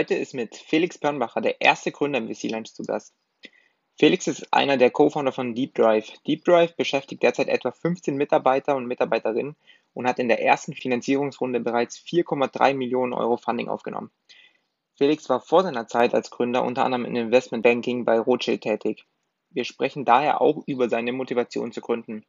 Heute ist mit Felix Pörnbacher der erste Gründer im VC Lunch zu Gast. Felix ist einer der Co-Founder von Deep Drive. Deep Drive beschäftigt derzeit etwa 15 Mitarbeiter und Mitarbeiterinnen und hat in der ersten Finanzierungsrunde bereits 4,3 Millionen Euro Funding aufgenommen. Felix war vor seiner Zeit als Gründer unter anderem im Investmentbanking bei Rothschild tätig. Wir sprechen daher auch über seine Motivation zu gründen.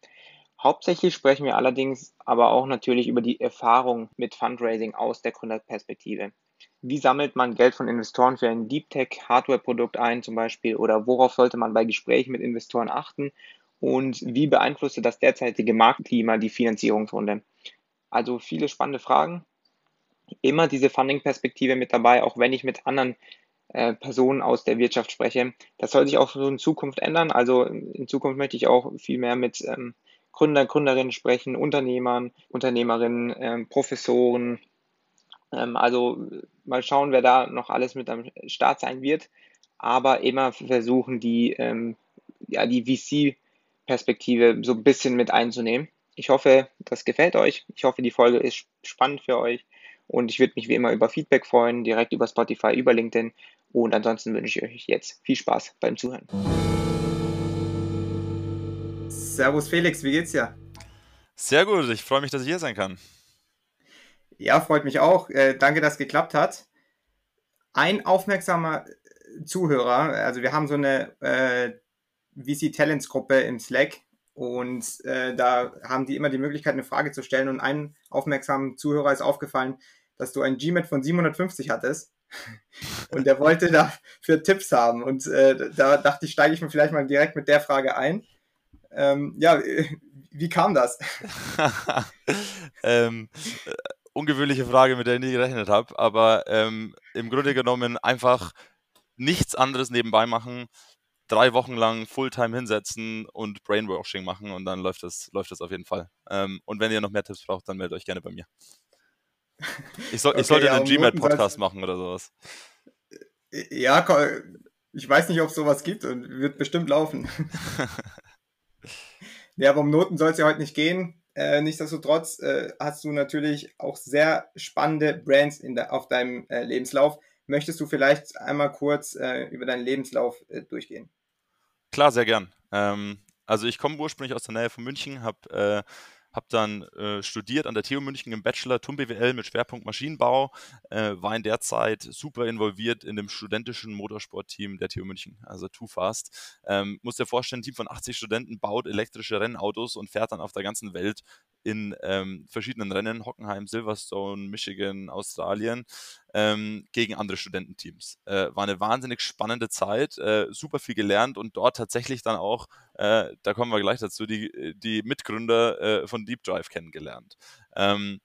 Hauptsächlich sprechen wir allerdings aber auch natürlich über die Erfahrung mit Fundraising aus der Gründerperspektive. Wie sammelt man Geld von Investoren für ein Deep Tech Hardware-Produkt ein zum Beispiel oder worauf sollte man bei Gesprächen mit Investoren achten und wie beeinflusste das derzeitige Marktklima die Finanzierungsrunde? Also viele spannende Fragen. Immer diese Funding-Perspektive mit dabei, auch wenn ich mit anderen äh, Personen aus der Wirtschaft spreche. Das soll sich auch so in Zukunft ändern. Also in Zukunft möchte ich auch viel mehr mit ähm, Gründer, Gründerinnen sprechen, Unternehmern, Unternehmerinnen, ähm, Professoren. Ähm, also mal schauen, wer da noch alles mit am Start sein wird. Aber immer versuchen, die, ähm, ja, die VC-Perspektive so ein bisschen mit einzunehmen. Ich hoffe, das gefällt euch. Ich hoffe, die Folge ist spannend für euch. Und ich würde mich wie immer über Feedback freuen, direkt über Spotify, über LinkedIn. Und ansonsten wünsche ich euch jetzt viel Spaß beim Zuhören. Servus Felix, wie geht's dir? Sehr gut, ich freue mich, dass ich hier sein kann. Ja, freut mich auch. Äh, danke, dass es geklappt hat. Ein aufmerksamer Zuhörer, also wir haben so eine äh, VC Talents Gruppe im Slack und äh, da haben die immer die Möglichkeit, eine Frage zu stellen. Und ein aufmerksamer Zuhörer ist aufgefallen, dass du ein GMAT von 750 hattest. Und der wollte dafür Tipps haben. Und äh, da dachte ich, steige ich mir vielleicht mal direkt mit der Frage ein. Ähm, ja, wie kam das? ähm, äh, ungewöhnliche Frage, mit der ich nie gerechnet habe, aber ähm, im Grunde genommen einfach nichts anderes nebenbei machen, drei Wochen lang Fulltime hinsetzen und Brainwashing machen und dann läuft das, läuft das auf jeden Fall. Ähm, und wenn ihr noch mehr Tipps braucht, dann meldet euch gerne bei mir. Ich, soll, okay, ich sollte ja, einen Gmail-Podcast machen oder sowas. Ja, ich weiß nicht, ob es sowas gibt und wird bestimmt laufen. ja, aber um Noten soll es ja heute nicht gehen. Äh, nichtsdestotrotz äh, hast du natürlich auch sehr spannende Brands in der, auf deinem äh, Lebenslauf. Möchtest du vielleicht einmal kurz äh, über deinen Lebenslauf äh, durchgehen? Klar, sehr gern. Ähm, also ich komme ursprünglich aus der Nähe von München, habe äh, habe dann äh, studiert an der TU München im Bachelor TUM BWL mit Schwerpunkt Maschinenbau, äh, war in der Zeit super involviert in dem studentischen Motorsportteam der TU München, also Too Fast. Ähm, muss dir vorstellen, ein Team von 80 Studenten baut elektrische Rennautos und fährt dann auf der ganzen Welt in ähm, verschiedenen Rennen, Hockenheim, Silverstone, Michigan, Australien, ähm, gegen andere Studententeams. Äh, war eine wahnsinnig spannende Zeit, äh, super viel gelernt und dort tatsächlich dann auch, äh, da kommen wir gleich dazu, die, die Mitgründer äh, von Deep Drive kennengelernt. Ähm,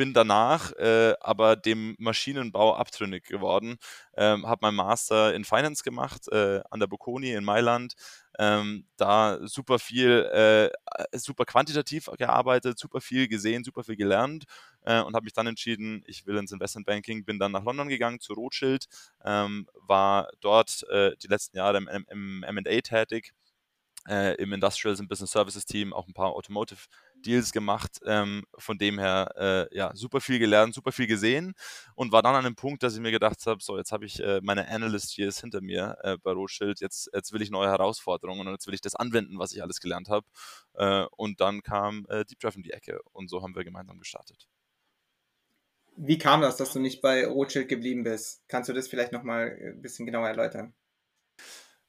bin danach äh, aber dem Maschinenbau abtrünnig geworden, ähm, habe meinen Master in Finance gemacht äh, an der Bocconi in Mailand, ähm, da super viel, äh, super quantitativ gearbeitet, super viel gesehen, super viel gelernt äh, und habe mich dann entschieden, ich will ins Investmentbanking, bin dann nach London gegangen zu Rothschild, ähm, war dort äh, die letzten Jahre im, im M&A tätig, äh, im Industrials und Business Services Team auch ein paar Automotive Deals gemacht. Ähm, von dem her, äh, ja, super viel gelernt, super viel gesehen und war dann an einem Punkt, dass ich mir gedacht habe, so, jetzt habe ich äh, meine Analyst Years hinter mir äh, bei Rothschild, jetzt, jetzt will ich neue Herausforderungen und jetzt will ich das anwenden, was ich alles gelernt habe. Äh, und dann kam äh, Deep Drive in die Ecke und so haben wir gemeinsam gestartet. Wie kam das, dass du nicht bei Rothschild geblieben bist? Kannst du das vielleicht nochmal ein bisschen genauer erläutern?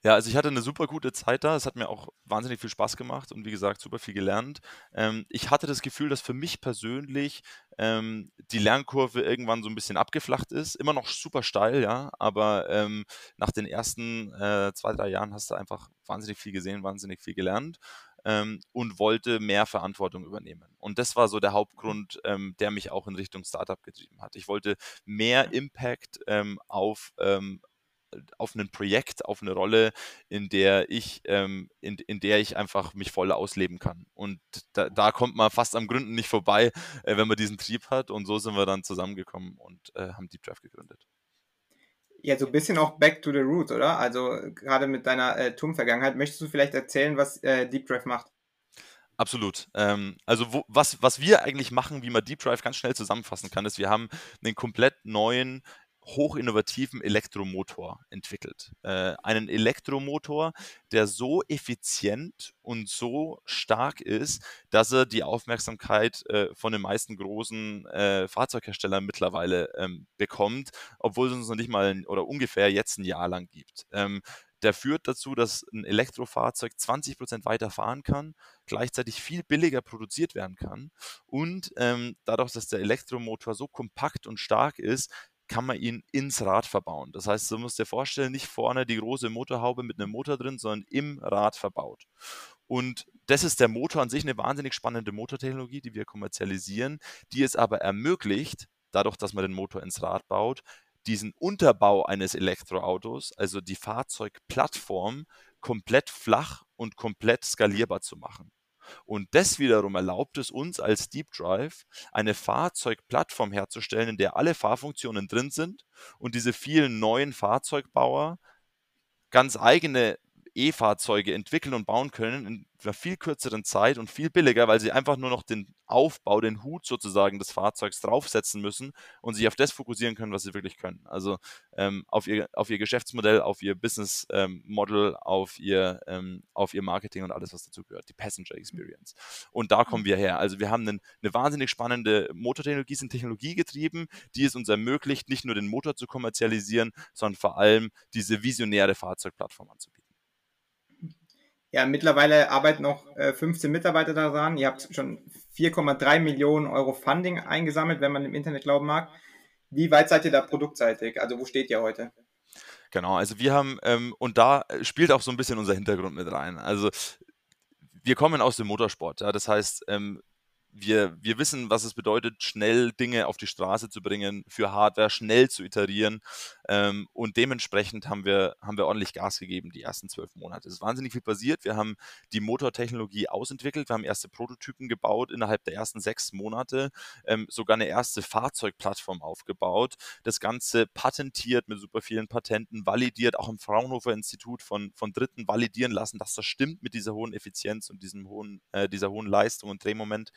Ja, also ich hatte eine super gute Zeit da. Es hat mir auch wahnsinnig viel Spaß gemacht und wie gesagt, super viel gelernt. Ähm, ich hatte das Gefühl, dass für mich persönlich ähm, die Lernkurve irgendwann so ein bisschen abgeflacht ist. Immer noch super steil, ja, aber ähm, nach den ersten äh, zwei, drei Jahren hast du einfach wahnsinnig viel gesehen, wahnsinnig viel gelernt. Ähm, und wollte mehr Verantwortung übernehmen. Und das war so der Hauptgrund, ähm, der mich auch in Richtung Startup getrieben hat. Ich wollte mehr Impact ähm, auf, ähm, auf ein Projekt, auf eine Rolle, in der ich, ähm, in, in der ich einfach mich voll ausleben kann. Und da, da kommt man fast am Gründen nicht vorbei, äh, wenn man diesen Trieb hat. Und so sind wir dann zusammengekommen und äh, haben Deep Drive gegründet. Ja, so ein bisschen auch back to the roots, oder? Also gerade mit deiner äh, TUM-Vergangenheit, möchtest du vielleicht erzählen, was äh, Deep Drive macht? Absolut. Ähm, also wo, was, was wir eigentlich machen, wie man Deep Drive ganz schnell zusammenfassen kann, ist, wir haben einen komplett neuen hochinnovativen Elektromotor entwickelt. Äh, einen Elektromotor, der so effizient und so stark ist, dass er die Aufmerksamkeit äh, von den meisten großen äh, Fahrzeugherstellern mittlerweile ähm, bekommt, obwohl es uns noch nicht mal oder ungefähr jetzt ein Jahr lang gibt. Ähm, der führt dazu, dass ein Elektrofahrzeug 20% weiter fahren kann, gleichzeitig viel billiger produziert werden kann und ähm, dadurch, dass der Elektromotor so kompakt und stark ist, kann man ihn ins Rad verbauen. Das heißt, du musst dir vorstellen, nicht vorne die große Motorhaube mit einem Motor drin, sondern im Rad verbaut. Und das ist der Motor an sich eine wahnsinnig spannende Motortechnologie, die wir kommerzialisieren, die es aber ermöglicht, dadurch, dass man den Motor ins Rad baut, diesen Unterbau eines Elektroautos, also die Fahrzeugplattform, komplett flach und komplett skalierbar zu machen. Und das wiederum erlaubt es uns als Deep Drive, eine Fahrzeugplattform herzustellen, in der alle Fahrfunktionen drin sind und diese vielen neuen Fahrzeugbauer ganz eigene E-Fahrzeuge entwickeln und bauen können in einer viel kürzeren Zeit und viel billiger, weil sie einfach nur noch den Aufbau, den Hut sozusagen des Fahrzeugs draufsetzen müssen und sich auf das fokussieren können, was sie wirklich können. Also ähm, auf, ihr, auf ihr Geschäftsmodell, auf ihr Business ähm, Model, auf ihr, ähm, auf ihr Marketing und alles, was dazu gehört, die Passenger Experience. Und da kommen wir her. Also wir haben einen, eine wahnsinnig spannende Motortechnologie, sind technologiegetrieben, die es uns ermöglicht, nicht nur den Motor zu kommerzialisieren, sondern vor allem diese visionäre Fahrzeugplattform anzubieten. Ja, mittlerweile arbeiten noch äh, 15 Mitarbeiter daran. Ihr habt schon 4,3 Millionen Euro Funding eingesammelt, wenn man im Internet glauben mag. Wie weit seid ihr da produktseitig? Also wo steht ihr heute? Genau, also wir haben, ähm, und da spielt auch so ein bisschen unser Hintergrund mit rein. Also wir kommen aus dem Motorsport, ja, das heißt, ähm, wir, wir wissen, was es bedeutet, schnell Dinge auf die Straße zu bringen, für Hardware schnell zu iterieren. Ähm, und dementsprechend haben wir, haben wir ordentlich Gas gegeben die ersten zwölf Monate. Es ist wahnsinnig viel passiert. Wir haben die Motortechnologie ausentwickelt. Wir haben erste Prototypen gebaut innerhalb der ersten sechs Monate, ähm, sogar eine erste Fahrzeugplattform aufgebaut. Das Ganze patentiert mit super vielen Patenten, validiert, auch im Fraunhofer Institut von, von Dritten validieren lassen, dass das stimmt mit dieser hohen Effizienz und diesem hohen, äh, dieser hohen Leistung und Drehmoment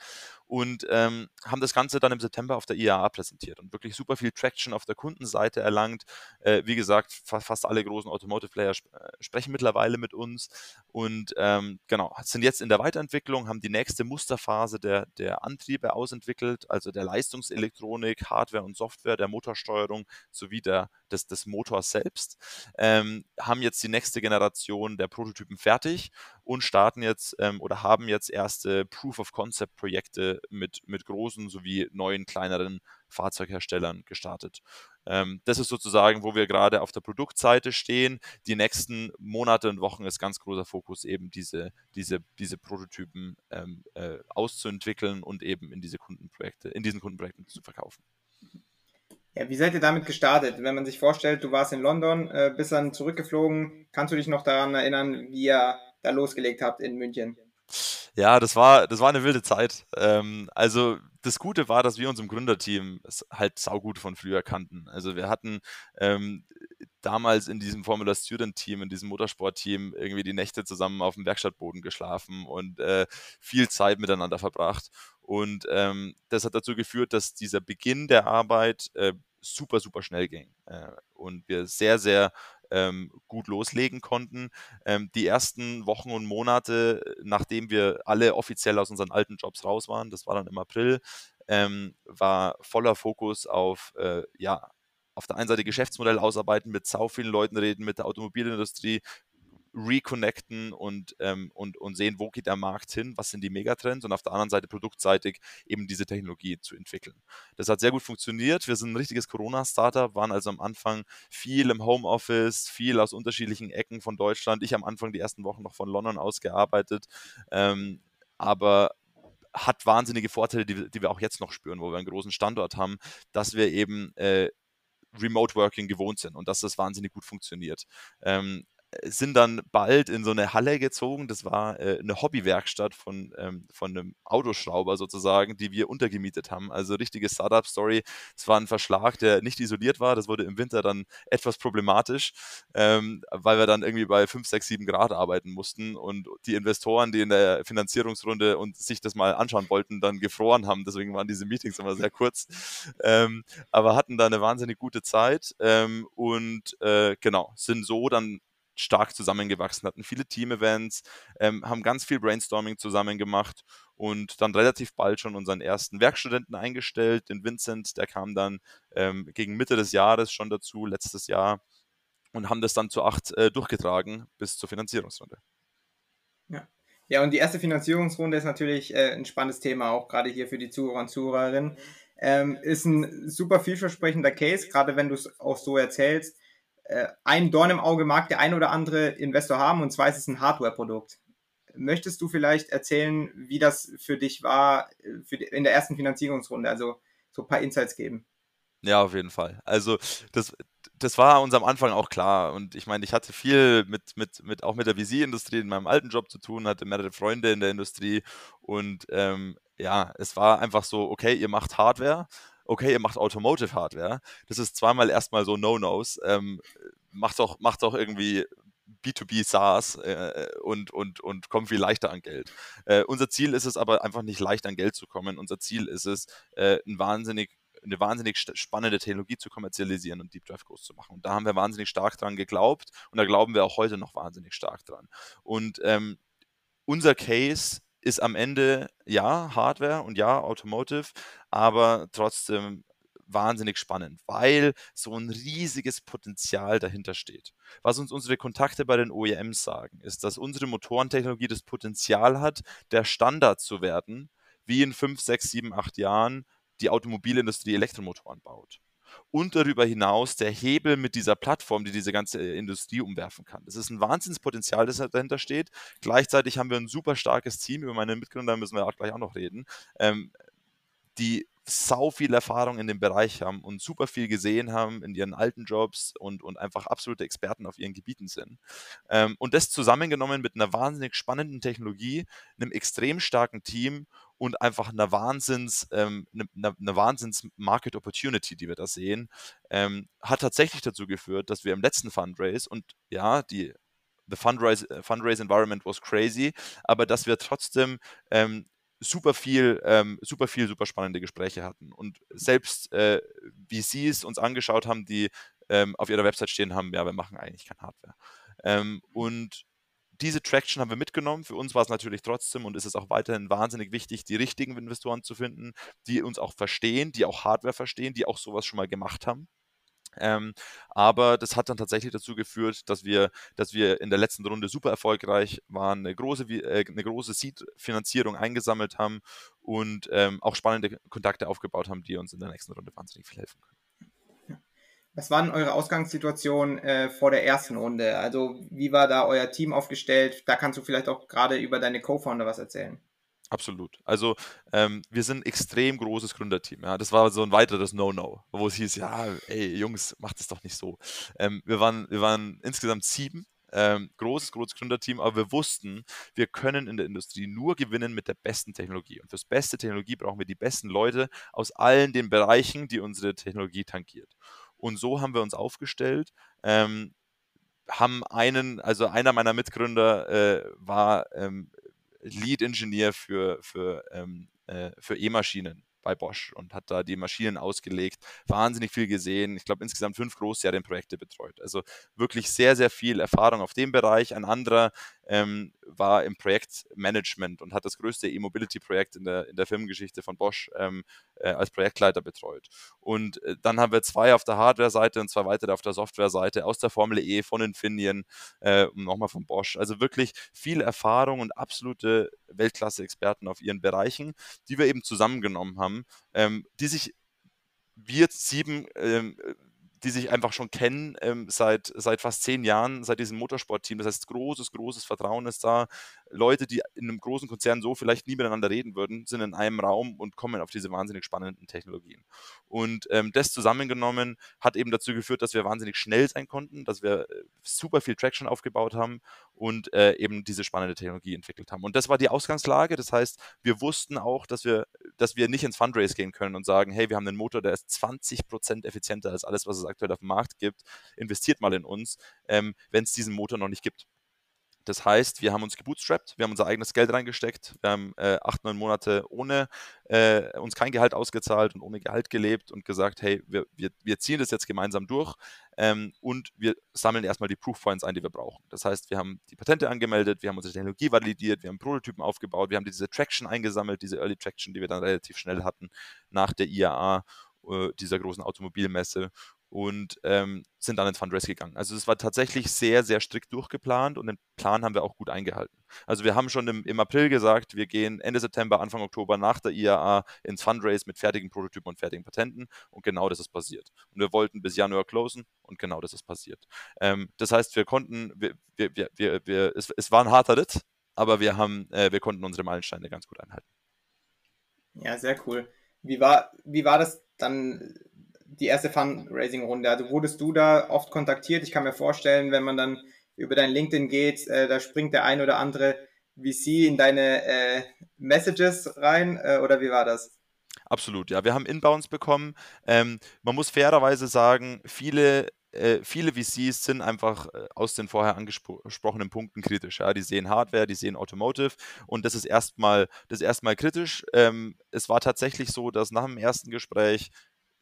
und ähm, haben das Ganze dann im September auf der IAA präsentiert und wirklich super viel Traction auf der Kundenseite erlangt. Äh, wie gesagt, fa fast alle großen Automotive-Player sp äh, sprechen mittlerweile mit uns und ähm, genau, sind jetzt in der Weiterentwicklung, haben die nächste Musterphase der, der Antriebe ausentwickelt, also der Leistungselektronik, Hardware und Software, der Motorsteuerung sowie der, des, des Motors selbst, ähm, haben jetzt die nächste Generation der Prototypen fertig und starten jetzt ähm, oder haben jetzt erste Proof-of-Concept-Projekte mit, mit großen sowie neuen, kleineren Fahrzeugherstellern gestartet. Ähm, das ist sozusagen, wo wir gerade auf der Produktseite stehen. Die nächsten Monate und Wochen ist ganz großer Fokus eben diese, diese, diese Prototypen ähm, äh, auszuentwickeln und eben in diese Kundenprojekte, in diesen Kundenprojekten zu verkaufen. Ja, wie seid ihr damit gestartet? Wenn man sich vorstellt, du warst in London, äh, bist dann zurückgeflogen, kannst du dich noch daran erinnern, wie ihr da losgelegt habt in München? Ja, das war, das war eine wilde Zeit. Ähm, also das Gute war, dass wir uns im Gründerteam halt saugut von früher kannten. Also wir hatten ähm, damals in diesem Formula Student Team, in diesem Motorsport-Team irgendwie die Nächte zusammen auf dem Werkstattboden geschlafen und äh, viel Zeit miteinander verbracht. Und ähm, das hat dazu geführt, dass dieser Beginn der Arbeit äh, super, super schnell ging. Äh, und wir sehr, sehr ähm, gut loslegen konnten. Ähm, die ersten Wochen und Monate, nachdem wir alle offiziell aus unseren alten Jobs raus waren, das war dann im April, ähm, war voller Fokus auf äh, ja, auf der einen Seite Geschäftsmodell ausarbeiten, mit sau vielen Leuten reden, mit der Automobilindustrie, reconnecten und, ähm, und, und sehen, wo geht der Markt hin, was sind die Megatrends und auf der anderen Seite produktseitig eben diese Technologie zu entwickeln. Das hat sehr gut funktioniert. Wir sind ein richtiges Corona-Startup, waren also am Anfang viel im Homeoffice, viel aus unterschiedlichen Ecken von Deutschland. Ich am Anfang die ersten Wochen noch von London aus gearbeitet, ähm, aber hat wahnsinnige Vorteile, die, die, wir auch jetzt noch spüren, wo wir einen großen Standort haben, dass wir eben äh, Remote Working gewohnt sind und dass das wahnsinnig gut funktioniert. Ähm, sind dann bald in so eine Halle gezogen. Das war äh, eine Hobbywerkstatt von, ähm, von einem Autoschrauber sozusagen, die wir untergemietet haben. Also richtige Startup-Story. Es war ein Verschlag, der nicht isoliert war. Das wurde im Winter dann etwas problematisch, ähm, weil wir dann irgendwie bei 5, 6, 7 Grad arbeiten mussten und die Investoren, die in der Finanzierungsrunde und sich das mal anschauen wollten, dann gefroren haben. Deswegen waren diese Meetings immer sehr kurz. Ähm, aber hatten da eine wahnsinnig gute Zeit ähm, und äh, genau, sind so dann stark zusammengewachsen, hatten viele Team-Events, ähm, haben ganz viel Brainstorming zusammen gemacht und dann relativ bald schon unseren ersten Werkstudenten eingestellt, den Vincent, der kam dann ähm, gegen Mitte des Jahres schon dazu, letztes Jahr, und haben das dann zu acht äh, durchgetragen bis zur Finanzierungsrunde. Ja. ja, und die erste Finanzierungsrunde ist natürlich äh, ein spannendes Thema, auch gerade hier für die Zuhörer und Zuhörerinnen. Ähm, ist ein super vielversprechender Case, gerade wenn du es auch so erzählst äh, ein Dorn im Auge mag der ein oder andere Investor haben und zwar ist es ein Hardware-Produkt. Möchtest du vielleicht erzählen, wie das für dich war äh, für die, in der ersten Finanzierungsrunde, also so ein paar Insights geben? Ja, auf jeden Fall. Also das, das war uns am Anfang auch klar. Und ich meine, ich hatte viel mit, mit, mit auch mit der VC-Industrie in meinem alten Job zu tun, hatte mehrere Freunde in der Industrie und ähm, ja, es war einfach so, okay, ihr macht Hardware, okay, ihr macht Automotive Hardware. Das ist zweimal erstmal so No-Nos. Ähm, macht doch, macht doch irgendwie B2B SaaS äh, und, und, und kommt viel leichter an Geld. Äh, unser Ziel ist es aber einfach nicht leicht an Geld zu kommen. Unser Ziel ist es, äh, ein wahnsinnig eine wahnsinnig spannende Technologie zu kommerzialisieren und Deep Drive groß zu machen. Und da haben wir wahnsinnig stark dran geglaubt und da glauben wir auch heute noch wahnsinnig stark dran. Und ähm, unser Case ist am Ende ja Hardware und ja Automotive, aber trotzdem wahnsinnig spannend, weil so ein riesiges Potenzial dahinter steht. Was uns unsere Kontakte bei den OEMs sagen, ist, dass unsere Motorentechnologie das Potenzial hat, der Standard zu werden, wie in 5, 6, 7, 8 Jahren die Automobilindustrie Elektromotoren baut und darüber hinaus der Hebel mit dieser Plattform, die diese ganze äh, Industrie umwerfen kann. Das ist ein Wahnsinnspotenzial, das dahinter steht. Gleichzeitig haben wir ein super starkes Team, über meine Mitgründer müssen wir auch gleich auch noch reden, ähm, die sau viel Erfahrung in dem Bereich haben und super viel gesehen haben in ihren alten Jobs und, und einfach absolute Experten auf ihren Gebieten sind. Ähm, und das zusammengenommen mit einer wahnsinnig spannenden Technologie, einem extrem starken Team und einfach einer Wahnsinns, ähm, einer, einer Wahnsinns Market Opportunity, die wir da sehen, ähm, hat tatsächlich dazu geführt, dass wir im letzten Fundraise und ja, die the fundraise, äh, fundraise environment was crazy, aber dass wir trotzdem ähm, super viel, ähm, super viel, super spannende Gespräche hatten. Und selbst äh, VCs uns angeschaut haben, die ähm, auf ihrer Website stehen haben, ja, wir machen eigentlich kein Hardware. Ähm, und diese Traction haben wir mitgenommen. Für uns war es natürlich trotzdem und ist es auch weiterhin wahnsinnig wichtig, die richtigen Investoren zu finden, die uns auch verstehen, die auch Hardware verstehen, die auch sowas schon mal gemacht haben. Ähm, aber das hat dann tatsächlich dazu geführt, dass wir, dass wir in der letzten Runde super erfolgreich waren, eine große, äh, große Seed-Finanzierung eingesammelt haben und ähm, auch spannende Kontakte aufgebaut haben, die uns in der nächsten Runde wahnsinnig viel helfen können. Was war denn eure Ausgangssituation äh, vor der ersten Runde? Also wie war da euer Team aufgestellt? Da kannst du vielleicht auch gerade über deine Co-Founder was erzählen. Absolut. Also ähm, wir sind ein extrem großes Gründerteam. Ja. Das war so ein weiteres No-No, wo es hieß, ja, ey Jungs, macht es doch nicht so. Ähm, wir, waren, wir waren insgesamt sieben ähm, großes, großes Gründerteam, aber wir wussten, wir können in der Industrie nur gewinnen mit der besten Technologie. Und fürs beste Technologie brauchen wir die besten Leute aus allen den Bereichen, die unsere Technologie tangiert. Und so haben wir uns aufgestellt. Ähm, haben einen, also einer meiner Mitgründer äh, war ähm, Lead Engineer für, für, ähm, äh, für E-Maschinen bei Bosch und hat da die Maschinen ausgelegt, wahnsinnig viel gesehen. Ich glaube, insgesamt fünf Großserienprojekte betreut. Also wirklich sehr, sehr viel Erfahrung auf dem Bereich. Ein anderer ähm, war im Projektmanagement und hat das größte E-Mobility-Projekt in der, in der Firmengeschichte von Bosch ähm, äh, als Projektleiter betreut. Und äh, dann haben wir zwei auf der Hardware-Seite und zwei weitere auf der Software-Seite aus der Formel E, von Infineon äh, und nochmal von Bosch. Also wirklich viel Erfahrung und absolute Weltklasse-Experten auf ihren Bereichen, die wir eben zusammengenommen haben, ähm, die sich wir sieben ähm, die sich einfach schon kennen ähm, seit, seit fast zehn Jahren, seit diesem Motorsportteam. Das heißt, großes, großes Vertrauen ist da. Leute, die in einem großen Konzern so vielleicht nie miteinander reden würden, sind in einem Raum und kommen auf diese wahnsinnig spannenden Technologien. Und ähm, das zusammengenommen hat eben dazu geführt, dass wir wahnsinnig schnell sein konnten, dass wir äh, super viel Traction aufgebaut haben und äh, eben diese spannende Technologie entwickelt haben. Und das war die Ausgangslage. Das heißt, wir wussten auch, dass wir, dass wir nicht ins Fundraise gehen können und sagen, hey, wir haben einen Motor, der ist 20% effizienter als alles, was es aktuell auf dem Markt gibt. Investiert mal in uns, ähm, wenn es diesen Motor noch nicht gibt. Das heißt, wir haben uns gebootstrapped, wir haben unser eigenes Geld reingesteckt, wir haben äh, acht, neun Monate ohne äh, uns kein Gehalt ausgezahlt und ohne Gehalt gelebt und gesagt, hey, wir, wir, wir ziehen das jetzt gemeinsam durch ähm, und wir sammeln erstmal die Proof Points ein, die wir brauchen. Das heißt, wir haben die Patente angemeldet, wir haben unsere Technologie validiert, wir haben Prototypen aufgebaut, wir haben diese Traction eingesammelt, diese Early Traction, die wir dann relativ schnell hatten nach der IAA, äh, dieser großen Automobilmesse und ähm, sind dann ins Fundraise gegangen. Also es war tatsächlich sehr, sehr strikt durchgeplant und den Plan haben wir auch gut eingehalten. Also wir haben schon im, im, April gesagt, wir gehen Ende September, Anfang Oktober nach der IAA ins Fundraise mit fertigen Prototypen und fertigen Patenten und genau das ist passiert. Und wir wollten bis Januar closen und genau das ist passiert. Ähm, das heißt, wir konnten, wir, wir, wir, wir, es, es, war ein harter Ritt, aber wir haben, äh, wir konnten unsere Meilensteine ganz gut einhalten. Ja, sehr cool. Wie war, wie war das dann die erste Fundraising-Runde? Also wurdest du da oft kontaktiert? Ich kann mir vorstellen, wenn man dann über dein LinkedIn geht, äh, da springt der ein oder andere VC in deine äh, Messages rein äh, oder wie war das? Absolut, ja. Wir haben Inbounds bekommen. Ähm, man muss fairerweise sagen, viele äh, viele VCs sind einfach äh, aus den vorher angesprochenen Punkten kritisch. Ja? Die sehen Hardware, die sehen Automotive und das ist erstmal, das kritisch. Ähm, es war tatsächlich so, dass nach dem ersten Gespräch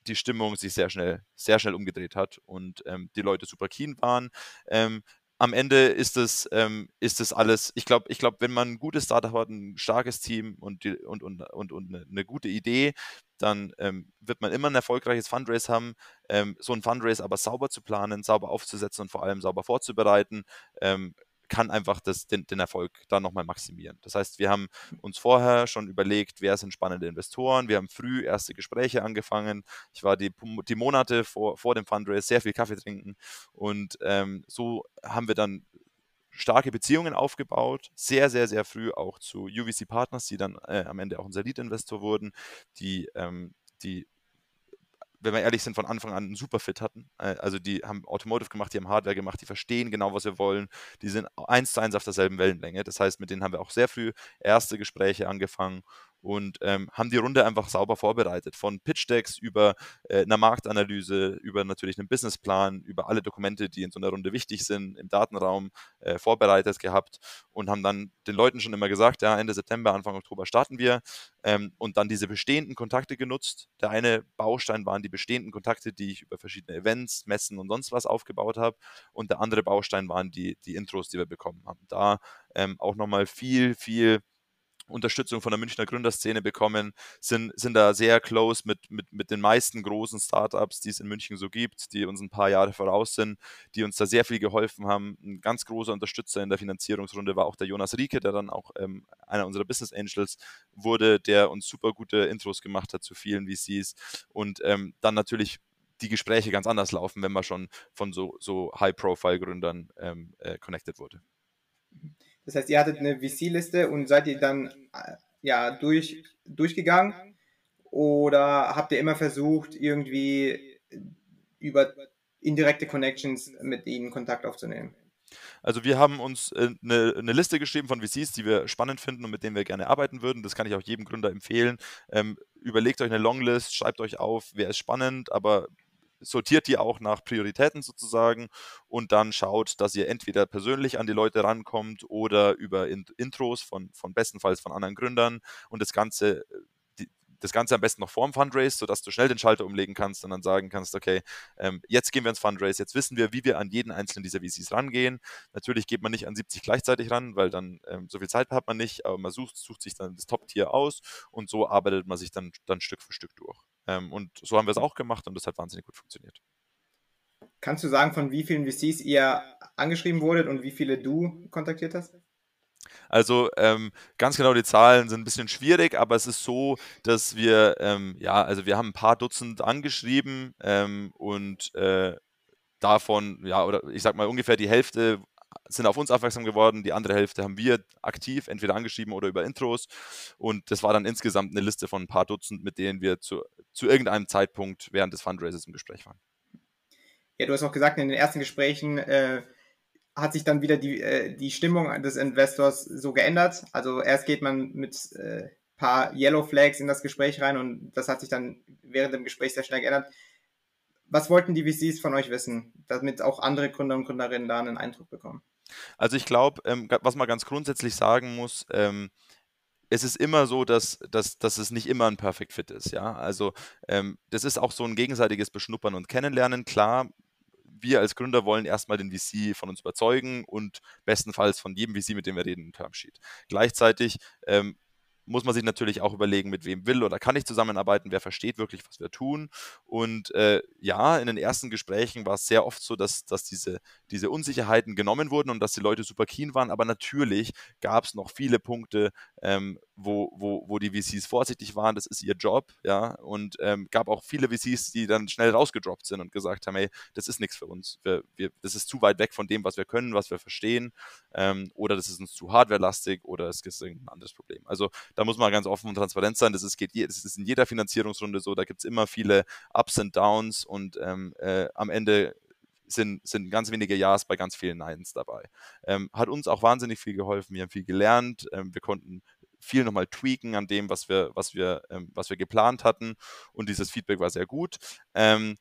die Stimmung sich sehr schnell, sehr schnell umgedreht hat und ähm, die Leute super keen waren. Ähm, am Ende ist es, ähm, ist es alles, ich glaube, ich glaube, wenn man ein gutes Startup hat, ein starkes Team und, die, und, und, und, und eine, eine gute Idee, dann ähm, wird man immer ein erfolgreiches Fundraise haben. Ähm, so ein Fundraise aber sauber zu planen, sauber aufzusetzen und vor allem sauber vorzubereiten, ähm, kann einfach das, den, den Erfolg dann nochmal maximieren. Das heißt, wir haben uns vorher schon überlegt, wer sind spannende Investoren. Wir haben früh erste Gespräche angefangen. Ich war die, die Monate vor, vor dem Fundraise sehr viel Kaffee trinken und ähm, so haben wir dann starke Beziehungen aufgebaut, sehr, sehr, sehr früh auch zu UVC Partners, die dann äh, am Ende auch unser Lead-Investor wurden, die, ähm, die wenn wir ehrlich sind, von Anfang an einen super Fit hatten. Äh, also die haben Automotive gemacht, die haben Hardware gemacht, die verstehen genau, was wir wollen. Die sind eins zu eins auf derselben Wellenlänge. Das heißt, mit denen haben wir auch sehr früh erste Gespräche angefangen und ähm, haben die Runde einfach sauber vorbereitet. Von Pitch-Decks über äh, einer Marktanalyse, über natürlich einen Businessplan, über alle Dokumente, die in so einer Runde wichtig sind, im Datenraum äh, vorbereitet gehabt und haben dann den Leuten schon immer gesagt, ja, Ende September, Anfang Oktober starten wir ähm, und dann diese bestehenden Kontakte genutzt. Der eine Baustein waren die bestehenden Kontakte, die ich über verschiedene Events, Messen und sonst was aufgebaut habe und der andere Baustein waren die, die Intros, die wir bekommen haben. Da ähm, auch nochmal viel, viel Unterstützung von der Münchner Gründerszene bekommen, sind, sind da sehr close mit, mit, mit den meisten großen Startups, die es in München so gibt, die uns ein paar Jahre voraus sind, die uns da sehr viel geholfen haben. Ein ganz großer Unterstützer in der Finanzierungsrunde war auch der Jonas Rieke, der dann auch ähm, einer unserer Business Angels wurde, der uns super gute Intros gemacht hat zu vielen VCs und ähm, dann natürlich die Gespräche ganz anders laufen, wenn man schon von so, so High-Profile-Gründern ähm, äh, connected wurde. Das heißt, ihr hattet eine VC-Liste und seid ihr dann äh, ja durch, durchgegangen oder habt ihr immer versucht, irgendwie über indirekte Connections mit ihnen Kontakt aufzunehmen? Also wir haben uns eine, äh, eine, Liste geschrieben von VCs, die wir spannend finden und mit denen wir gerne arbeiten würden. Das kann ich auch jedem Gründer empfehlen. Ähm, überlegt euch eine Longlist, schreibt euch auf, wer ist spannend, aber sortiert die auch nach Prioritäten sozusagen und dann schaut, dass ihr entweder persönlich an die Leute rankommt oder über Intros von, von bestenfalls von anderen Gründern und das Ganze das Ganze am besten noch vorm Fundraise, sodass du schnell den Schalter umlegen kannst und dann sagen kannst, okay, ähm, jetzt gehen wir ins Fundraise, jetzt wissen wir, wie wir an jeden einzelnen dieser VCs rangehen. Natürlich geht man nicht an 70 gleichzeitig ran, weil dann ähm, so viel Zeit hat man nicht, aber man sucht, sucht sich dann das Top-Tier aus und so arbeitet man sich dann, dann Stück für Stück durch. Ähm, und so haben wir es auch gemacht und das hat wahnsinnig gut funktioniert. Kannst du sagen, von wie vielen VCs ihr angeschrieben wurdet und wie viele du kontaktiert hast? Also ähm, ganz genau die Zahlen sind ein bisschen schwierig, aber es ist so, dass wir, ähm, ja, also wir haben ein paar Dutzend angeschrieben ähm, und äh, davon, ja, oder ich sag mal ungefähr die Hälfte sind auf uns aufmerksam geworden, die andere Hälfte haben wir aktiv, entweder angeschrieben oder über Intros. Und das war dann insgesamt eine Liste von ein paar Dutzend, mit denen wir zu, zu irgendeinem Zeitpunkt während des Fundraisers im Gespräch waren. Ja, du hast auch gesagt, in den ersten Gesprächen äh, hat sich dann wieder die, äh, die Stimmung des Investors so geändert. Also erst geht man mit äh, paar Yellow Flags in das Gespräch rein und das hat sich dann während dem Gespräch sehr schnell geändert. Was wollten die VCs von euch wissen, damit auch andere Gründer und Gründerinnen da einen Eindruck bekommen? Also ich glaube, ähm, was man ganz grundsätzlich sagen muss, ähm, es ist immer so, dass, dass, dass es nicht immer ein Perfect Fit ist, ja. Also ähm, das ist auch so ein gegenseitiges Beschnuppern und Kennenlernen. Klar, wir als Gründer wollen erstmal den VC von uns überzeugen und bestenfalls von jedem VC, mit dem wir reden, ein Termsheet. Gleichzeitig ähm, muss man sich natürlich auch überlegen, mit wem will oder kann ich zusammenarbeiten, wer versteht wirklich, was wir tun. Und äh, ja, in den ersten Gesprächen war es sehr oft so, dass, dass diese, diese Unsicherheiten genommen wurden und dass die Leute super keen waren, aber natürlich gab es noch viele Punkte, ähm, wo, wo, wo die VCs vorsichtig waren, das ist ihr Job, ja, und ähm, gab auch viele VCs, die dann schnell rausgedroppt sind und gesagt haben, hey, das ist nichts für uns, wir, wir, das ist zu weit weg von dem, was wir können, was wir verstehen, ähm, oder das ist uns zu hardwarelastig oder es ist irgendein anderes Problem. Also da muss man ganz offen und transparent sein, das ist, geht, das ist in jeder Finanzierungsrunde so, da gibt es immer viele Ups und Downs und ähm, äh, am Ende sind, sind ganz wenige Ja's bei ganz vielen Neins dabei. Ähm, hat uns auch wahnsinnig viel geholfen. Wir haben viel gelernt. Ähm, wir konnten viel nochmal tweaken an dem, was wir, was wir, ähm, was wir geplant hatten. Und dieses Feedback war sehr gut. Ähm,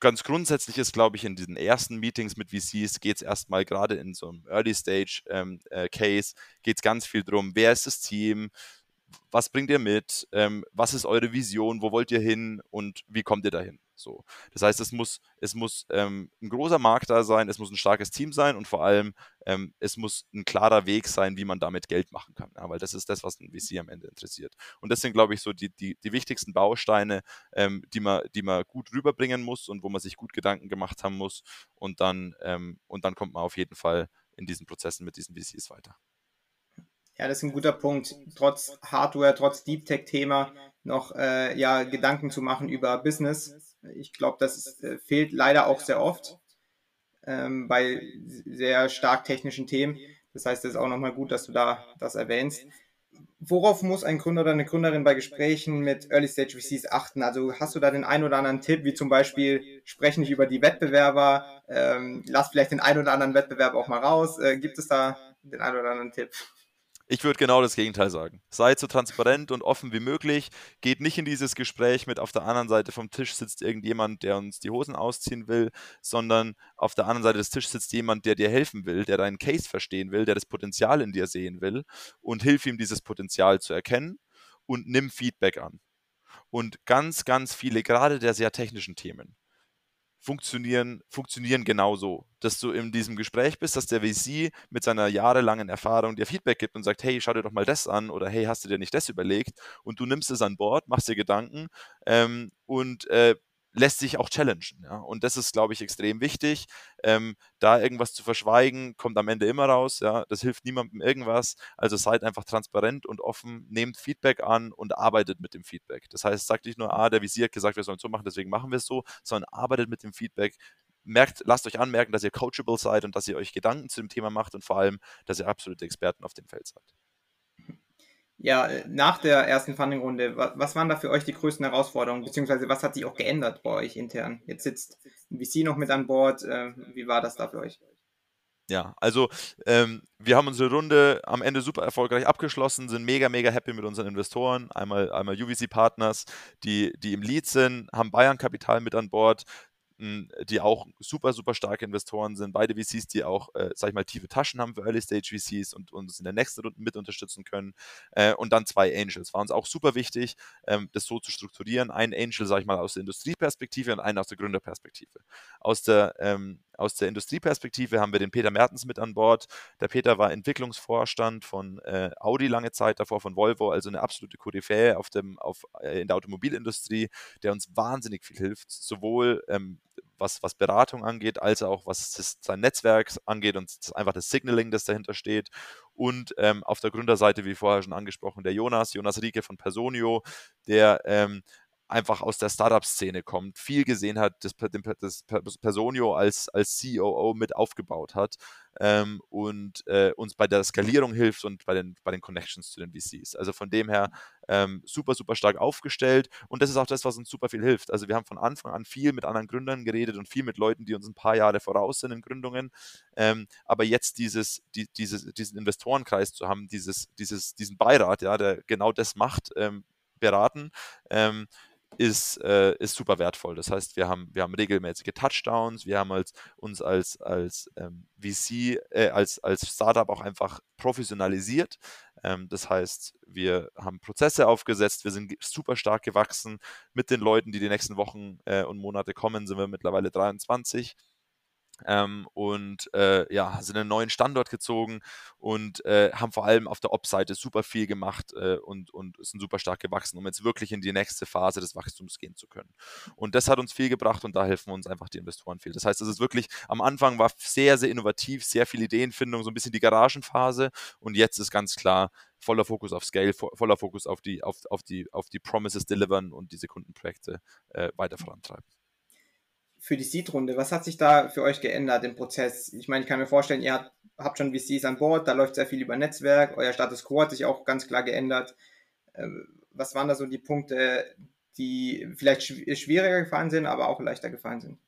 ganz grundsätzlich ist, glaube ich, in diesen ersten Meetings mit VCs geht es erstmal gerade in so einem Early Stage ähm, äh, Case, geht es ganz viel darum, wer ist das Team, was bringt ihr mit, ähm, was ist eure Vision, wo wollt ihr hin und wie kommt ihr dahin? So. Das heißt, es muss, es muss ähm, ein großer Markt da sein, es muss ein starkes Team sein und vor allem ähm, es muss ein klarer Weg sein, wie man damit Geld machen kann. Ja, weil das ist das, was ein VC am Ende interessiert. Und das sind, glaube ich, so die, die, die wichtigsten Bausteine, ähm, die, man, die man gut rüberbringen muss und wo man sich gut Gedanken gemacht haben muss. Und dann, ähm, und dann kommt man auf jeden Fall in diesen Prozessen mit diesen VCs weiter. Ja, das ist ein guter Punkt. Trotz Hardware, trotz Deep Tech-Thema noch äh, ja, Gedanken zu machen über Business. Ich glaube, das äh, fehlt leider auch sehr oft ähm, bei sehr stark technischen Themen. Das heißt, es ist auch nochmal gut, dass du da das erwähnst. Worauf muss ein Gründer oder eine Gründerin bei Gesprächen mit Early Stage VCs achten? Also hast du da den einen oder anderen Tipp, wie zum Beispiel, sprech nicht über die Wettbewerber, ähm, lass vielleicht den einen oder anderen Wettbewerb auch mal raus. Äh, gibt es da den einen oder anderen Tipp? Ich würde genau das Gegenteil sagen. Seid so transparent und offen wie möglich. Geht nicht in dieses Gespräch mit auf der anderen Seite vom Tisch sitzt irgendjemand, der uns die Hosen ausziehen will, sondern auf der anderen Seite des Tisches sitzt jemand, der dir helfen will, der deinen Case verstehen will, der das Potenzial in dir sehen will und hilf ihm, dieses Potenzial zu erkennen und nimm Feedback an. Und ganz, ganz viele, gerade der sehr technischen Themen, funktionieren, funktionieren genauso. Dass du in diesem Gespräch bist, dass der VC mit seiner jahrelangen Erfahrung dir Feedback gibt und sagt, hey, schau dir doch mal das an oder hey, hast du dir nicht das überlegt? Und du nimmst es an Bord, machst dir Gedanken ähm, und äh, lässt sich auch challengen. Ja? Und das ist, glaube ich, extrem wichtig. Ähm, da irgendwas zu verschweigen, kommt am Ende immer raus. Ja? Das hilft niemandem irgendwas. Also seid einfach transparent und offen, nehmt Feedback an und arbeitet mit dem Feedback. Das heißt, sagt nicht nur, ah, der Visier hat gesagt, wir sollen es so machen, deswegen machen wir es so, sondern arbeitet mit dem Feedback. Merkt, lasst euch anmerken, dass ihr coachable seid und dass ihr euch Gedanken zu dem Thema macht und vor allem, dass ihr absolute Experten auf dem Feld seid. Ja, nach der ersten Funding-Runde, was waren da für euch die größten Herausforderungen, beziehungsweise was hat sich auch geändert bei euch intern? Jetzt sitzt VC noch mit an Bord. Äh, wie war das da für euch? Ja, also ähm, wir haben unsere Runde am Ende super erfolgreich abgeschlossen, sind mega, mega happy mit unseren Investoren. Einmal, einmal UVC-Partners, die, die im Lead sind, haben Bayern Kapital mit an Bord, die auch super, super starke Investoren sind. Beide VCs, die auch, äh, sag ich mal, tiefe Taschen haben für Early Stage VCs und uns in der nächsten Runde mit unterstützen können. Äh, und dann zwei Angels. War uns auch super wichtig, ähm, das so zu strukturieren. Ein Angel, sag ich mal, aus der Industrieperspektive und einen aus der Gründerperspektive. Aus der, ähm, aus der Industrieperspektive haben wir den Peter Mertens mit an Bord. Der Peter war Entwicklungsvorstand von äh, Audi lange Zeit, davor von Volvo, also eine absolute Koryphäe auf dem, auf, äh, in der Automobilindustrie, der uns wahnsinnig viel hilft, sowohl ähm, was, was Beratung angeht, als auch was das, sein Netzwerk angeht und das, einfach das Signaling, das dahinter steht. Und ähm, auf der Gründerseite, wie vorher schon angesprochen, der Jonas, Jonas Rieke von Personio, der ähm, einfach aus der Startup-Szene kommt, viel gesehen hat, das, das Personio als, als COO mit aufgebaut hat ähm, und äh, uns bei der Skalierung hilft und bei den, bei den Connections zu den VCs. Also von dem her ähm, super, super stark aufgestellt und das ist auch das, was uns super viel hilft. Also wir haben von Anfang an viel mit anderen Gründern geredet und viel mit Leuten, die uns ein paar Jahre voraus sind in Gründungen, ähm, aber jetzt dieses, die, dieses, diesen Investorenkreis zu haben, dieses, dieses, diesen Beirat, ja, der genau das macht, ähm, beraten, ähm, ist, äh, ist super wertvoll. Das heißt, wir haben, wir haben regelmäßige Touchdowns, wir haben als, uns als, als ähm, VC, äh, als, als Startup auch einfach professionalisiert. Ähm, das heißt, wir haben Prozesse aufgesetzt, wir sind super stark gewachsen. Mit den Leuten, die die nächsten Wochen äh, und Monate kommen, sind wir mittlerweile 23 ähm, und äh, ja, sind einen neuen Standort gezogen und äh, haben vor allem auf der Op-Seite super viel gemacht äh, und, und sind super stark gewachsen, um jetzt wirklich in die nächste Phase des Wachstums gehen zu können. Und das hat uns viel gebracht und da helfen uns einfach die Investoren viel. Das heißt, es ist wirklich, am Anfang war sehr, sehr innovativ, sehr viel Ideenfindung, so ein bisschen die Garagenphase und jetzt ist ganz klar, voller Fokus auf Scale, voller Fokus auf die, auf, auf die, auf die Promises delivern und diese Kundenprojekte äh, weiter vorantreiben für die Seed-Runde, was hat sich da für euch geändert im Prozess? Ich meine, ich kann mir vorstellen, ihr habt schon VCs an Bord, da läuft sehr viel über Netzwerk, euer Status Quo hat sich auch ganz klar geändert. Ähm, was waren da so die Punkte, die vielleicht schwieriger gefallen sind, aber auch leichter gefallen sind?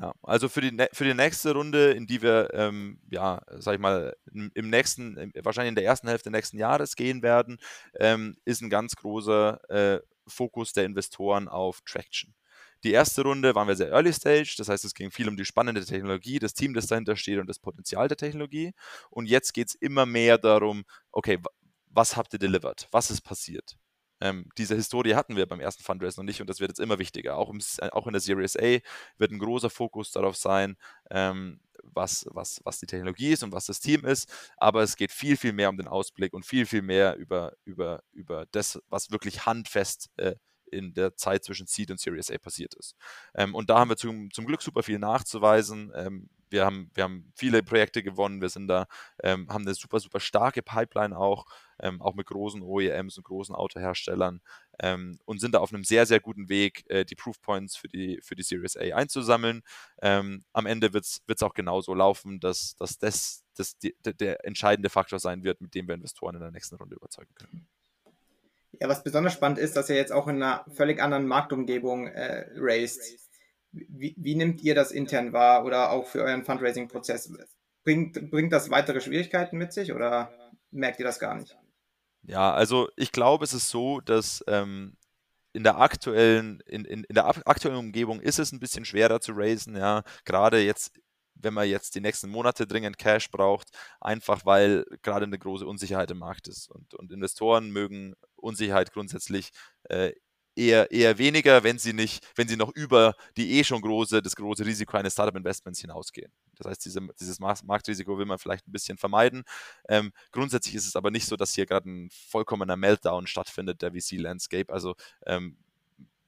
Ja, also für die, für die nächste Runde, in die wir, ähm, ja, sag ich mal, im nächsten, wahrscheinlich in der ersten Hälfte nächsten Jahres gehen werden, ähm, ist ein ganz großer äh, Fokus der Investoren auf Traction. Die erste Runde waren wir sehr early stage, das heißt, es ging viel um die spannende Technologie, das Team, das dahinter steht und das Potenzial der Technologie. Und jetzt geht es immer mehr darum, okay, was habt ihr delivered? Was ist passiert? Ähm, diese Historie hatten wir beim ersten Fundraise noch nicht und das wird jetzt immer wichtiger. Auch, im, auch in der Series A wird ein großer Fokus darauf sein, ähm, was, was, was die Technologie ist und was das Team ist. Aber es geht viel, viel mehr um den Ausblick und viel, viel mehr über, über, über das, was wirklich handfest äh, in der Zeit zwischen Seed und Series A passiert ist. Ähm, und da haben wir zum, zum Glück super viel nachzuweisen. Ähm, wir, haben, wir haben viele Projekte gewonnen, wir sind da, ähm, haben eine super, super starke Pipeline auch, ähm, auch mit großen OEMs und großen Autoherstellern ähm, und sind da auf einem sehr, sehr guten Weg, äh, die Proofpoints für die, für die Series A einzusammeln. Ähm, am Ende wird es auch genauso laufen, dass, dass das, das die, der entscheidende Faktor sein wird, mit dem wir Investoren in der nächsten Runde überzeugen können. Ja, was besonders spannend ist, dass ihr jetzt auch in einer völlig anderen Marktumgebung äh, raced. Wie, wie nimmt ihr das intern wahr oder auch für euren Fundraising-Prozess? Bringt, bringt das weitere Schwierigkeiten mit sich oder merkt ihr das gar nicht? Ja, also ich glaube, es ist so, dass ähm, in der aktuellen, in, in, in der aktuellen Umgebung ist es ein bisschen schwerer zu raisen, ja. Gerade jetzt wenn man jetzt die nächsten Monate dringend Cash braucht, einfach weil gerade eine große Unsicherheit im Markt ist. Und, und Investoren mögen Unsicherheit grundsätzlich äh, eher, eher weniger, wenn sie nicht, wenn sie noch über die eh schon große, das große Risiko eines Startup-Investments hinausgehen. Das heißt, diese, dieses Marktrisiko will man vielleicht ein bisschen vermeiden. Ähm, grundsätzlich ist es aber nicht so, dass hier gerade ein vollkommener Meltdown stattfindet, der VC-Landscape. Also ähm,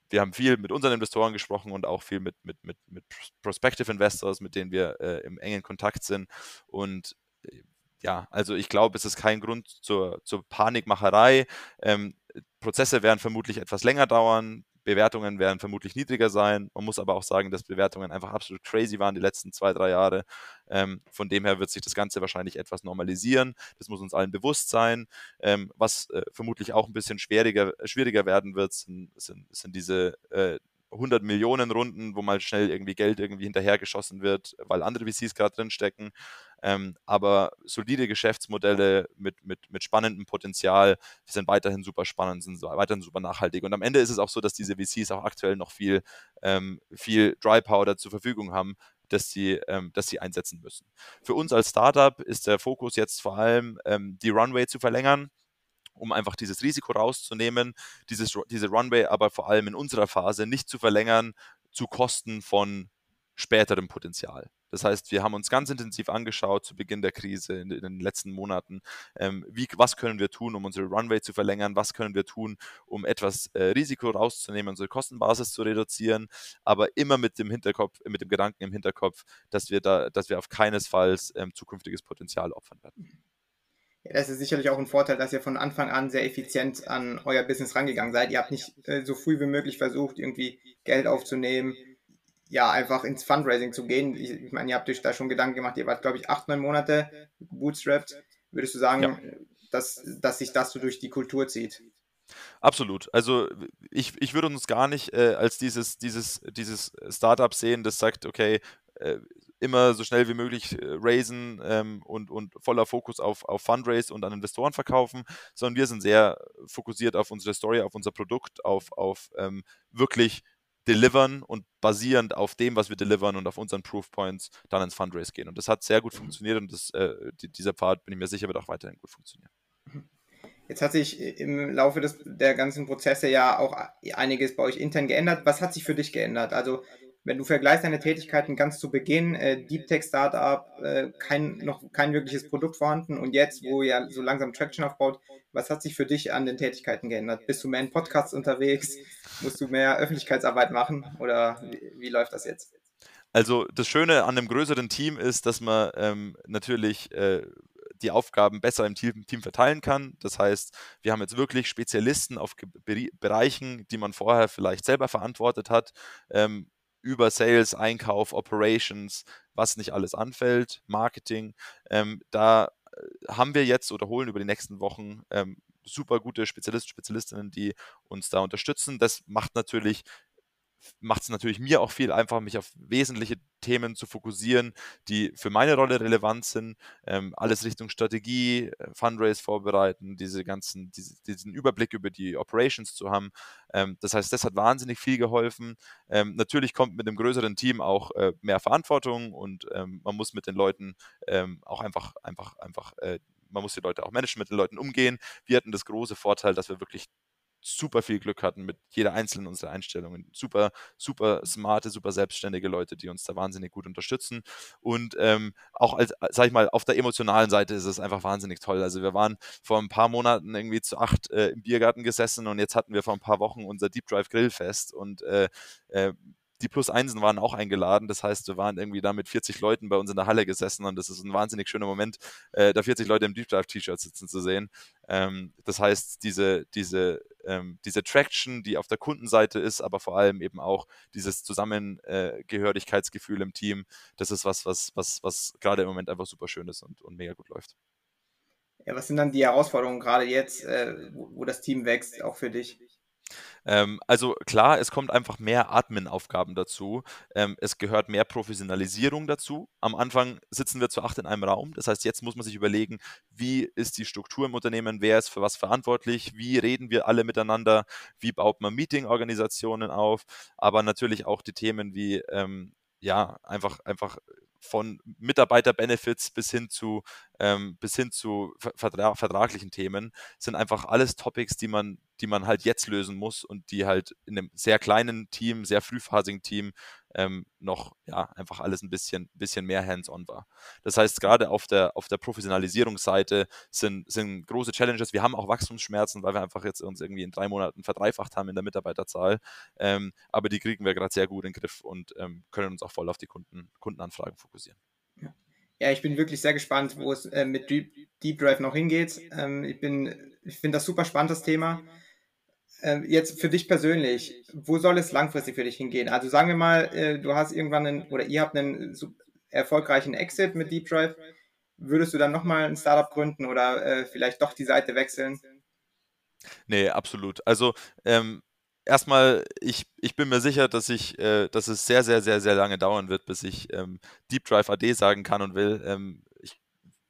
wir haben viel mit unseren Investoren gesprochen und auch viel mit, mit, mit, mit Prospective Investors, mit denen wir äh, im engen Kontakt sind. Und äh, ja, also ich glaube, es ist kein Grund zur, zur Panikmacherei. Ähm, Prozesse werden vermutlich etwas länger dauern. Bewertungen werden vermutlich niedriger sein. Man muss aber auch sagen, dass Bewertungen einfach absolut crazy waren die letzten zwei, drei Jahre. Ähm, von dem her wird sich das Ganze wahrscheinlich etwas normalisieren. Das muss uns allen bewusst sein. Ähm, was äh, vermutlich auch ein bisschen schwieriger, schwieriger werden wird, sind, sind, sind diese äh, 100 Millionen Runden, wo mal schnell irgendwie Geld irgendwie hinterhergeschossen wird, weil andere VCs gerade drinstecken. Ähm, aber solide Geschäftsmodelle mit, mit, mit spannendem Potenzial sind weiterhin super spannend, sind weiterhin super nachhaltig. Und am Ende ist es auch so, dass diese VCs auch aktuell noch viel, ähm, viel Dry Powder zur Verfügung haben, dass sie, ähm, dass sie einsetzen müssen. Für uns als Startup ist der Fokus jetzt vor allem, ähm, die Runway zu verlängern um einfach dieses Risiko rauszunehmen, dieses, diese Runway aber vor allem in unserer Phase nicht zu verlängern zu Kosten von späterem Potenzial. Das heißt, wir haben uns ganz intensiv angeschaut zu Beginn der Krise in, in den letzten Monaten, ähm, wie, was können wir tun, um unsere Runway zu verlängern, was können wir tun, um etwas äh, Risiko rauszunehmen, unsere Kostenbasis zu reduzieren, aber immer mit dem Hinterkopf, mit dem Gedanken im Hinterkopf, dass wir da, dass wir auf keinesfalls ähm, zukünftiges Potenzial opfern werden. Ja, das ist sicherlich auch ein Vorteil, dass ihr von Anfang an sehr effizient an euer Business rangegangen seid. Ihr habt nicht äh, so früh wie möglich versucht, irgendwie Geld aufzunehmen, ja, einfach ins Fundraising zu gehen. Ich, ich meine, ihr habt euch da schon Gedanken gemacht, ihr wart, glaube ich, acht, neun Monate bootstrapped. Würdest du sagen, ja. dass, dass sich das so durch die Kultur zieht? Absolut. Also ich, ich würde uns gar nicht äh, als dieses, dieses, dieses Startup sehen, das sagt, okay, äh, immer so schnell wie möglich äh, raisen ähm, und, und voller Fokus auf, auf Fundraise und an Investoren verkaufen, sondern wir sind sehr fokussiert auf unsere Story, auf unser Produkt, auf, auf ähm, wirklich delivern und basierend auf dem, was wir delivern und auf unseren Proofpoints dann ins Fundraise gehen. Und das hat sehr gut funktioniert und das, äh, die, dieser Pfad, bin ich mir sicher, wird auch weiterhin gut funktionieren. Mhm. Jetzt hat sich im Laufe des, der ganzen Prozesse ja auch einiges bei euch intern geändert. Was hat sich für dich geändert? Also wenn du vergleichst deine Tätigkeiten ganz zu Beginn, äh, Deep Tech Startup, äh, kein, noch kein wirkliches Produkt vorhanden und jetzt, wo ja so langsam Traction aufbaut, was hat sich für dich an den Tätigkeiten geändert? Bist du mehr in Podcasts unterwegs? Musst du mehr Öffentlichkeitsarbeit machen oder wie, wie läuft das jetzt? Also das Schöne an einem größeren Team ist, dass man ähm, natürlich äh, die Aufgaben besser im Team, Team, verteilen kann. Das heißt, wir haben jetzt wirklich Spezialisten auf Bereichen, die man vorher vielleicht selber verantwortet hat, ähm, über Sales, Einkauf, Operations, was nicht alles anfällt, Marketing. Ähm, da äh, haben wir jetzt oder holen über die nächsten Wochen ähm, super gute Spezialisten, Spezialistinnen, die uns da unterstützen. Das macht natürlich macht es natürlich mir auch viel einfacher, mich auf wesentliche Themen zu fokussieren, die für meine Rolle relevant sind. Ähm, alles Richtung Strategie, äh, Fundraise vorbereiten, diese ganzen, diese, diesen Überblick über die Operations zu haben. Ähm, das heißt, das hat wahnsinnig viel geholfen. Ähm, natürlich kommt mit einem größeren Team auch äh, mehr Verantwortung und ähm, man muss mit den Leuten ähm, auch einfach, einfach, einfach äh, man muss die Leute auch managen, mit den Leuten umgehen. Wir hatten das große Vorteil, dass wir wirklich super viel Glück hatten mit jeder einzelnen unserer Einstellungen. Super, super smarte, super selbstständige Leute, die uns da wahnsinnig gut unterstützen. Und ähm, auch als, sag ich mal, auf der emotionalen Seite ist es einfach wahnsinnig toll. Also wir waren vor ein paar Monaten irgendwie zu acht äh, im Biergarten gesessen und jetzt hatten wir vor ein paar Wochen unser Deep Drive Grillfest und äh, äh, die Plus Einsen waren auch eingeladen. Das heißt, wir waren irgendwie da mit 40 Leuten bei uns in der Halle gesessen und das ist ein wahnsinnig schöner Moment, äh, da 40 Leute im Deep Dive T-Shirt sitzen zu sehen. Ähm, das heißt, diese, diese, ähm, diese Traction, die auf der Kundenseite ist, aber vor allem eben auch dieses Zusammengehörigkeitsgefühl im Team, das ist was, was, was, was gerade im Moment einfach super schön ist und, und mega gut läuft. Ja, was sind dann die Herausforderungen gerade jetzt, äh, wo, wo das Team wächst, auch für dich? Ähm, also klar, es kommt einfach mehr Admin-Aufgaben dazu. Ähm, es gehört mehr Professionalisierung dazu. Am Anfang sitzen wir zu acht in einem Raum. Das heißt, jetzt muss man sich überlegen, wie ist die Struktur im Unternehmen, wer ist für was verantwortlich, wie reden wir alle miteinander, wie baut man Meeting-Organisationen auf, aber natürlich auch die Themen wie ähm, ja, einfach, einfach von Mitarbeiter-Benefits bis hin zu, ähm, bis hin zu vertra vertraglichen Themen sind einfach alles Topics, die man, die man halt jetzt lösen muss und die halt in einem sehr kleinen Team, sehr frühphasigen Team ähm, noch ja einfach alles ein bisschen, bisschen mehr hands-on war. Das heißt, gerade auf der, auf der Professionalisierungsseite sind, sind große Challenges. Wir haben auch Wachstumsschmerzen, weil wir einfach jetzt uns irgendwie in drei Monaten verdreifacht haben in der Mitarbeiterzahl. Ähm, aber die kriegen wir gerade sehr gut in den Griff und ähm, können uns auch voll auf die Kunden, Kundenanfragen fokussieren. Ja, ich bin wirklich sehr gespannt, wo es äh, mit Deep, Deep, Drive noch hingeht. Ähm, ich ich finde das super spannend, das Thema. Ähm, jetzt für dich persönlich, wo soll es langfristig für dich hingehen? Also sagen wir mal, äh, du hast irgendwann einen, oder ihr habt einen erfolgreichen Exit mit Deep Drive. Würdest du dann nochmal ein Startup gründen oder äh, vielleicht doch die Seite wechseln? Nee, absolut. Also ähm, erstmal, ich, ich bin mir sicher, dass ich, äh, dass es sehr, sehr, sehr, sehr lange dauern wird, bis ich ähm, Deep Drive AD sagen kann und will. Ähm,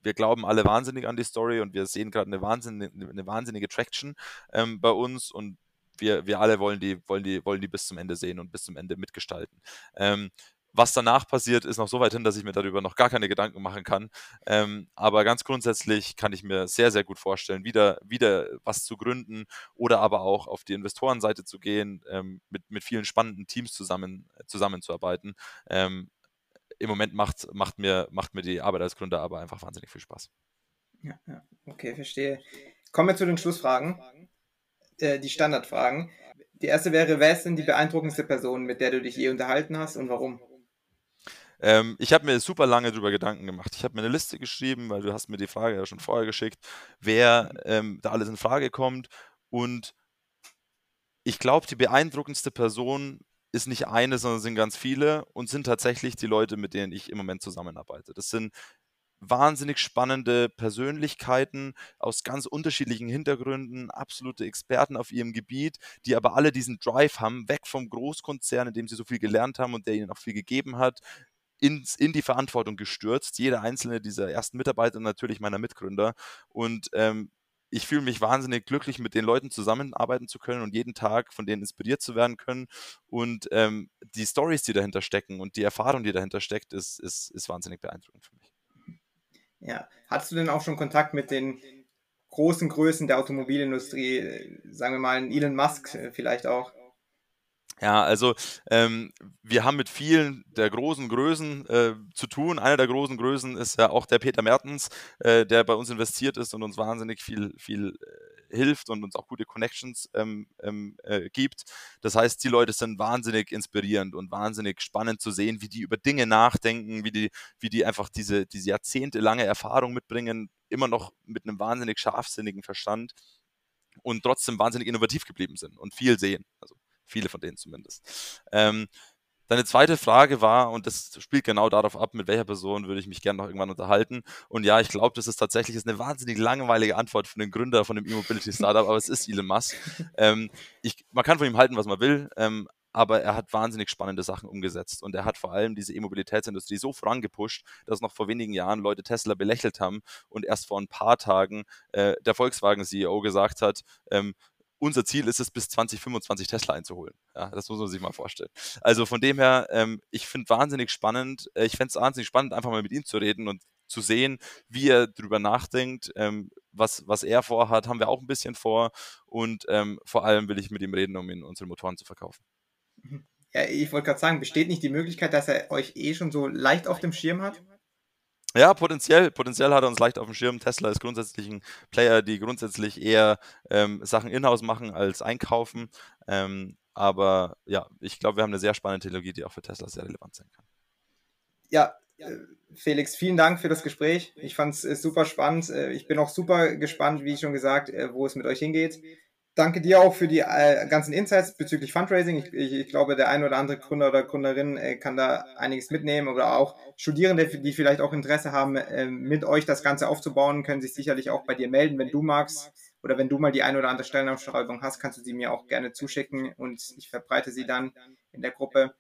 wir glauben alle wahnsinnig an die Story und wir sehen gerade eine wahnsinnige, eine wahnsinnige Traction ähm, bei uns und wir, wir alle wollen die, wollen, die, wollen die bis zum Ende sehen und bis zum Ende mitgestalten. Ähm, was danach passiert, ist noch so weit hin, dass ich mir darüber noch gar keine Gedanken machen kann. Ähm, aber ganz grundsätzlich kann ich mir sehr, sehr gut vorstellen, wieder, wieder was zu gründen oder aber auch auf die Investorenseite zu gehen, ähm, mit, mit vielen spannenden Teams zusammen, zusammenzuarbeiten. Ähm, im Moment macht, macht, mir, macht mir die Arbeit als Gründer aber einfach wahnsinnig viel Spaß. Ja, ja. okay, verstehe. Kommen wir zu den Schlussfragen, äh, die Standardfragen. Die erste wäre, wer ist denn die beeindruckendste Person, mit der du dich je unterhalten hast und warum? Ähm, ich habe mir super lange darüber Gedanken gemacht. Ich habe mir eine Liste geschrieben, weil du hast mir die Frage ja schon vorher geschickt, wer ähm, da alles in Frage kommt. Und ich glaube, die beeindruckendste Person ist nicht eine, sondern sind ganz viele und sind tatsächlich die Leute, mit denen ich im Moment zusammenarbeite. Das sind wahnsinnig spannende Persönlichkeiten aus ganz unterschiedlichen Hintergründen, absolute Experten auf ihrem Gebiet, die aber alle diesen Drive haben, weg vom Großkonzern, in dem sie so viel gelernt haben und der ihnen auch viel gegeben hat, ins, in die Verantwortung gestürzt. Jeder einzelne dieser ersten Mitarbeiter, natürlich meiner Mitgründer. Und ähm, ich fühle mich wahnsinnig glücklich, mit den Leuten zusammenarbeiten zu können und jeden Tag von denen inspiriert zu werden können. Und ähm, die Stories, die dahinter stecken und die Erfahrung, die dahinter steckt, ist, ist, ist wahnsinnig beeindruckend für mich. Ja, hattest du denn auch schon Kontakt mit den großen Größen der Automobilindustrie, sagen wir mal Elon Musk äh, vielleicht auch? Ja, also ähm, wir haben mit vielen der großen Größen äh, zu tun. Einer der großen Größen ist ja auch der Peter Mertens, äh, der bei uns investiert ist und uns wahnsinnig viel, viel äh, hilft und uns auch gute Connections ähm, ähm, äh, gibt. Das heißt, die Leute sind wahnsinnig inspirierend und wahnsinnig spannend zu sehen, wie die über Dinge nachdenken, wie die, wie die einfach diese, diese jahrzehntelange Erfahrung mitbringen, immer noch mit einem wahnsinnig scharfsinnigen Verstand und trotzdem wahnsinnig innovativ geblieben sind und viel sehen. Also Viele von denen zumindest. Ähm, Deine zweite Frage war, und das spielt genau darauf ab, mit welcher Person würde ich mich gerne noch irgendwann unterhalten. Und ja, ich glaube, das ist tatsächlich ist eine wahnsinnig langweilige Antwort von dem Gründer von dem E-Mobility-Startup, aber es ist Elon Musk. Ähm, ich, man kann von ihm halten, was man will, ähm, aber er hat wahnsinnig spannende Sachen umgesetzt und er hat vor allem diese E-Mobilitätsindustrie so vorangepusht, dass noch vor wenigen Jahren Leute Tesla belächelt haben und erst vor ein paar Tagen äh, der Volkswagen-CEO gesagt hat, ähm, unser Ziel ist es, bis 2025 Tesla einzuholen. Ja, das muss man sich mal vorstellen. Also von dem her, ähm, ich finde wahnsinnig spannend, äh, ich fände es wahnsinnig spannend, einfach mal mit ihm zu reden und zu sehen, wie er drüber nachdenkt, ähm, was, was er vorhat, haben wir auch ein bisschen vor und ähm, vor allem will ich mit ihm reden, um ihn unsere Motoren zu verkaufen. Mhm. Ja, ich wollte gerade sagen, besteht nicht die Möglichkeit, dass er euch eh schon so leicht auf dem Schirm hat? Ja, potenziell, potenziell hat er uns leicht auf dem Schirm. Tesla ist grundsätzlich ein Player, die grundsätzlich eher ähm, Sachen in-house machen als einkaufen. Ähm, aber ja, ich glaube, wir haben eine sehr spannende Technologie, die auch für Tesla sehr relevant sein kann. Ja, äh, Felix, vielen Dank für das Gespräch. Ich fand es äh, super spannend. Äh, ich bin auch super gespannt, wie schon gesagt, wo es mit euch hingeht danke dir auch für die äh, ganzen Insights bezüglich Fundraising. Ich, ich, ich, glaube, der ein oder andere Gründer oder Gründerin äh, kann da einiges mitnehmen oder auch Studierende, die vielleicht auch Interesse haben, äh, mit euch das Ganze aufzubauen, können sich sicherlich auch bei dir melden, wenn du magst. Oder wenn du mal die ein oder andere Stellenausschreibung hast, kannst du sie mir auch gerne zuschicken und ich verbreite sie dann in der Gruppe.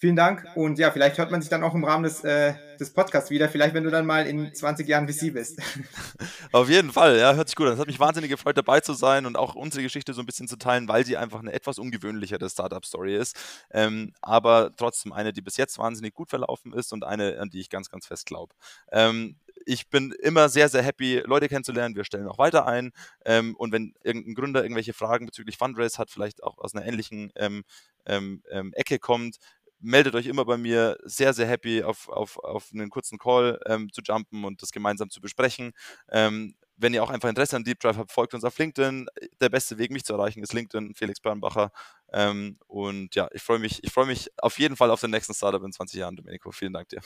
Vielen Dank und ja, vielleicht hört man sich dann auch im Rahmen des, äh, des Podcasts wieder, vielleicht wenn du dann mal in 20 Jahren VC bist. Auf jeden Fall, ja, hört sich gut an. Es hat mich wahnsinnig gefreut, dabei zu sein und auch unsere Geschichte so ein bisschen zu teilen, weil sie einfach eine etwas ungewöhnlichere Startup-Story ist, ähm, aber trotzdem eine, die bis jetzt wahnsinnig gut verlaufen ist und eine, an die ich ganz, ganz fest glaube. Ähm, ich bin immer sehr, sehr happy, Leute kennenzulernen. Wir stellen auch weiter ein. Ähm, und wenn irgendein Gründer irgendwelche Fragen bezüglich Fundraise hat, vielleicht auch aus einer ähnlichen ähm, ähm, ähm Ecke kommt, meldet euch immer bei mir. Sehr, sehr happy, auf, auf, auf einen kurzen Call ähm, zu jumpen und das gemeinsam zu besprechen. Ähm, wenn ihr auch einfach Interesse an Deep Drive habt, folgt uns auf LinkedIn. Der beste Weg, mich zu erreichen, ist LinkedIn, Felix Bernbacher. Ähm, und ja, ich freue mich, ich freue mich auf jeden Fall auf den nächsten Startup in 20 Jahren, Domenico. Vielen Dank dir.